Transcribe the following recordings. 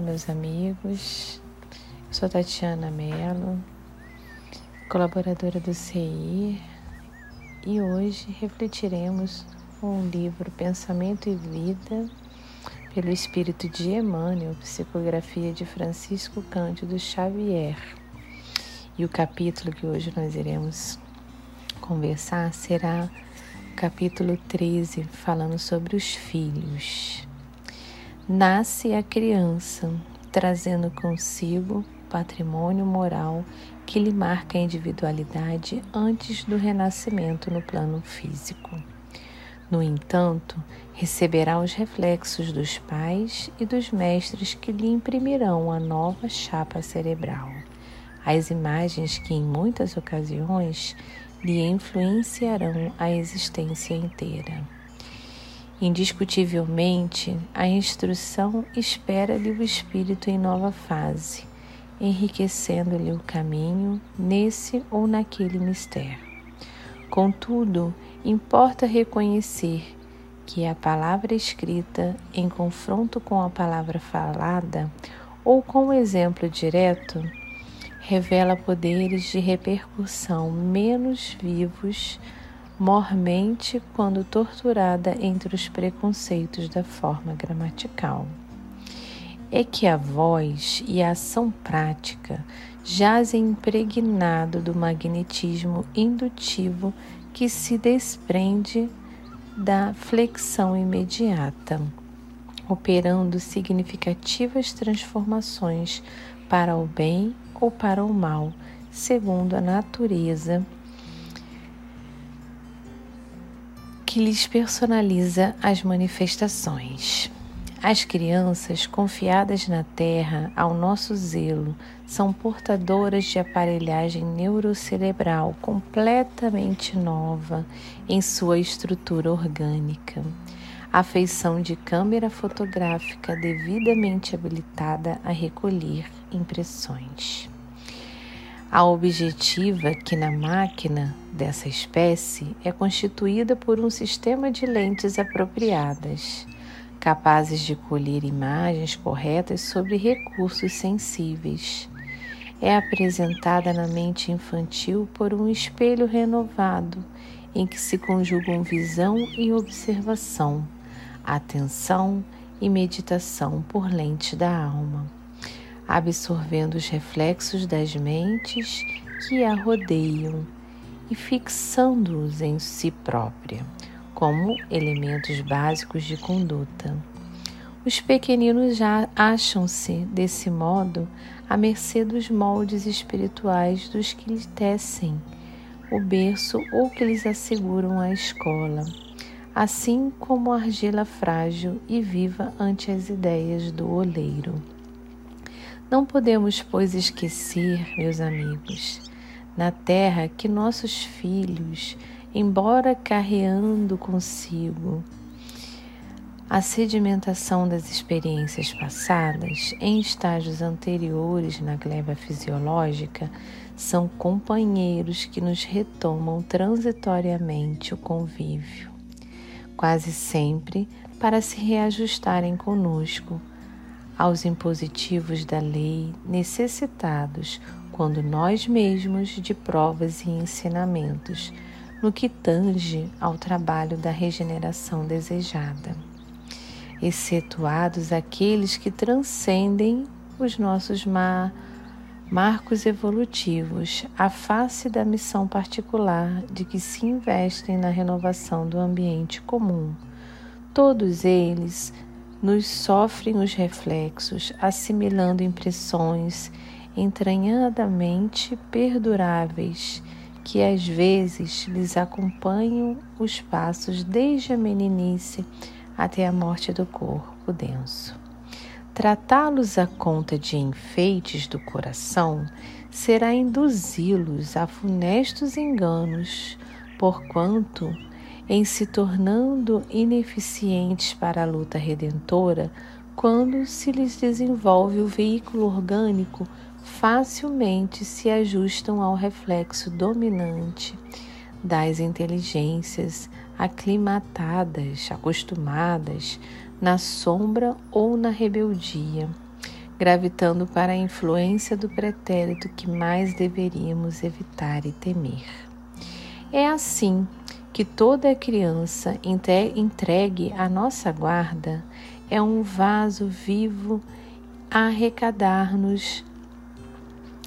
Olá, meus amigos. Eu sou Tatiana Mello, colaboradora do CI, e hoje refletiremos um livro Pensamento e Vida, pelo Espírito de Emmanuel, psicografia de Francisco Cândido Xavier. E o capítulo que hoje nós iremos conversar será o capítulo 13, falando sobre os filhos. Nasce a criança, trazendo consigo patrimônio moral que lhe marca a individualidade antes do renascimento no plano físico. No entanto, receberá os reflexos dos pais e dos mestres que lhe imprimirão a nova chapa cerebral, as imagens que em muitas ocasiões lhe influenciarão a existência inteira. Indiscutivelmente, a instrução espera-lhe o espírito em nova fase, enriquecendo-lhe o caminho nesse ou naquele mistério. Contudo, importa reconhecer que a palavra escrita, em confronto com a palavra falada ou com o exemplo direto, revela poderes de repercussão menos vivos mormente quando torturada entre os preconceitos da forma gramatical. É que a voz e a ação prática jazem impregnado do magnetismo indutivo que se desprende da flexão imediata, operando significativas transformações para o bem ou para o mal, segundo a natureza que lhes personaliza as manifestações. As crianças confiadas na Terra ao nosso zelo são portadoras de aparelhagem neurocerebral completamente nova em sua estrutura orgânica. A feição de câmera fotográfica devidamente habilitada a recolher impressões. A objetiva, que na máquina dessa espécie é constituída por um sistema de lentes apropriadas, capazes de colher imagens corretas sobre recursos sensíveis. É apresentada na mente infantil por um espelho renovado, em que se conjugam visão e observação, atenção e meditação por lente da alma absorvendo os reflexos das mentes que a rodeiam e fixando-os em si própria, como elementos básicos de conduta. Os pequeninos já acham-se, desse modo, à mercê dos moldes espirituais dos que lhes tecem o berço ou que lhes asseguram a escola, assim como a argila frágil e viva ante as ideias do oleiro. Não podemos, pois, esquecer, meus amigos, na terra que nossos filhos, embora carreando consigo a sedimentação das experiências passadas em estágios anteriores na gleba fisiológica, são companheiros que nos retomam transitoriamente o convívio, quase sempre para se reajustarem conosco aos impositivos da lei necessitados quando nós mesmos de provas e ensinamentos no que tange ao trabalho da regeneração desejada, excetuados aqueles que transcendem os nossos mar marcos evolutivos, a face da missão particular de que se investem na renovação do ambiente comum. Todos eles nos sofrem os reflexos, assimilando impressões entranhadamente perduráveis que às vezes lhes acompanham os passos desde a meninice até a morte do corpo denso. Tratá-los à conta de enfeites do coração será induzi-los a funestos enganos, porquanto em se tornando ineficientes para a luta redentora quando se lhes desenvolve o veículo orgânico, facilmente se ajustam ao reflexo dominante das inteligências aclimatadas, acostumadas na sombra ou na rebeldia, gravitando para a influência do pretérito que mais deveríamos evitar e temer. É assim que toda criança entregue à nossa guarda é um vaso vivo a arrecadar-nos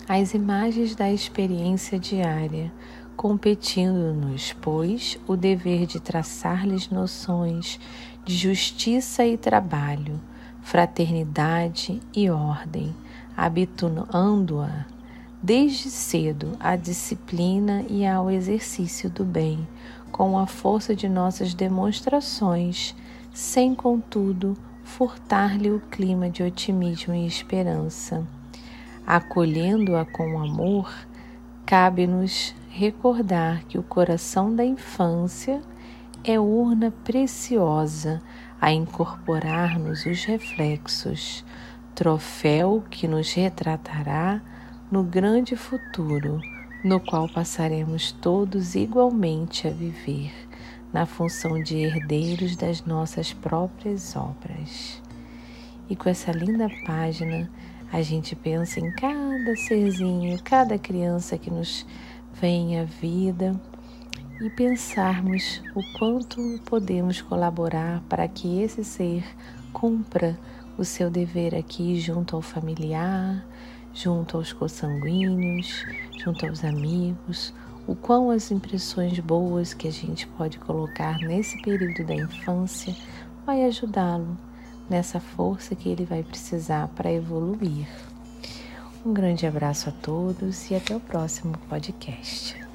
as imagens da experiência diária, competindo-nos, pois, o dever de traçar-lhes noções de justiça e trabalho, fraternidade e ordem, habituando-a desde cedo à disciplina e ao exercício do bem, com a força de nossas demonstrações, sem, contudo, furtar-lhe o clima de otimismo e esperança. Acolhendo-a com amor, cabe-nos recordar que o coração da infância é urna preciosa a incorporar-nos os reflexos, troféu que nos retratará no grande futuro, no qual passaremos todos igualmente a viver, na função de herdeiros das nossas próprias obras. E com essa linda página, a gente pensa em cada serzinho, cada criança que nos vem à vida e pensarmos o quanto podemos colaborar para que esse ser cumpra o seu dever aqui junto ao familiar, junto aos consanguíneos, junto aos amigos, o quão as impressões boas que a gente pode colocar nesse período da infância vai ajudá-lo nessa força que ele vai precisar para evoluir. Um grande abraço a todos e até o próximo podcast.